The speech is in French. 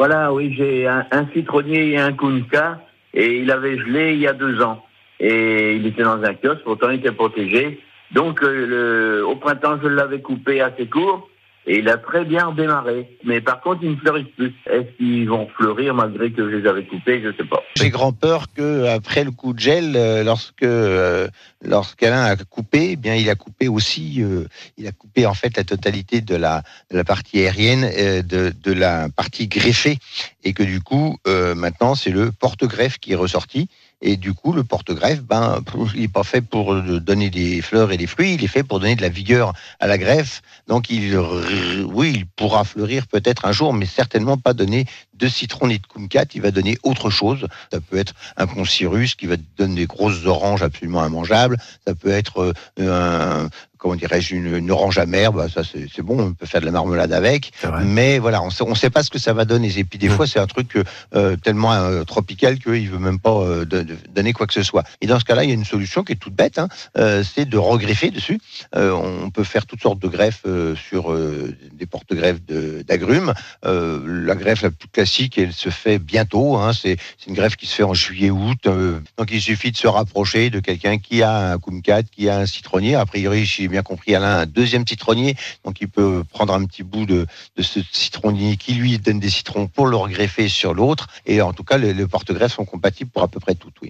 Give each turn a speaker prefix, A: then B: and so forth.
A: Voilà, oui, j'ai un, citronnier et un kunka, et il avait gelé il y a deux ans. Et il était dans un kiosque, pourtant il était protégé. Donc euh, au printemps, je l'avais coupé assez court, et il a très bien démarré. Mais par contre, ils ne fleurissent plus. Est-ce qu'ils vont fleurir malgré que je les avais coupés? Je ne sais pas.
B: J'ai grand peur que après le coup de gel, euh, lorsque euh, lorsqu'Alain a coupé, eh bien il a coupé aussi, euh, il a coupé en fait la totalité de la de la partie aérienne, euh, de de la partie greffée, et que du coup euh, maintenant c'est le porte-greffe qui est ressorti. Et du coup, le porte-greffe, ben, il n'est pas fait pour euh, donner des fleurs et des fruits, il est fait pour donner de la vigueur à la greffe. Donc, oui, il pourra fleurir peut-être un jour, mais certainement pas donner de citron ni de kumquat. Il va donner autre chose. Ça peut être un poncirus qui va donner des grosses oranges absolument immangeables. Ça peut être euh, un, comment dirais-je, une, une orange amère. Bah, ça, c'est bon, on peut faire de la marmelade avec. Mais voilà, on sait, on sait pas ce que ça va donner. Et puis des
C: Mm.
B: fois, c'est un truc euh, tellement euh, tropical qu'il veut même pas euh, de- de- donner quoi que ce soit. Et dans ce cas-là, il y a une solution qui est toute bête, hein, c'est de regreffer dessus. On peut faire toutes sortes de greffes sur des porte-greffes d'agrumes. La greffe la plus classique, elle se fait bientôt. Hein, c'est une greffe qui se fait en juillet-août. euh, donc il suffit de se rapprocher de quelqu'un qui a un kumquat, qui a un citronnier. A priori, j'ai bien compris, Alain a un deuxième citronnier. Donc il peut prendre un petit bout de, ce citronnier qui lui donne des citrons pour le regreffer sur l'autre. Et en tout cas, les, porte-greffes sont compatibles pour à peu près tout.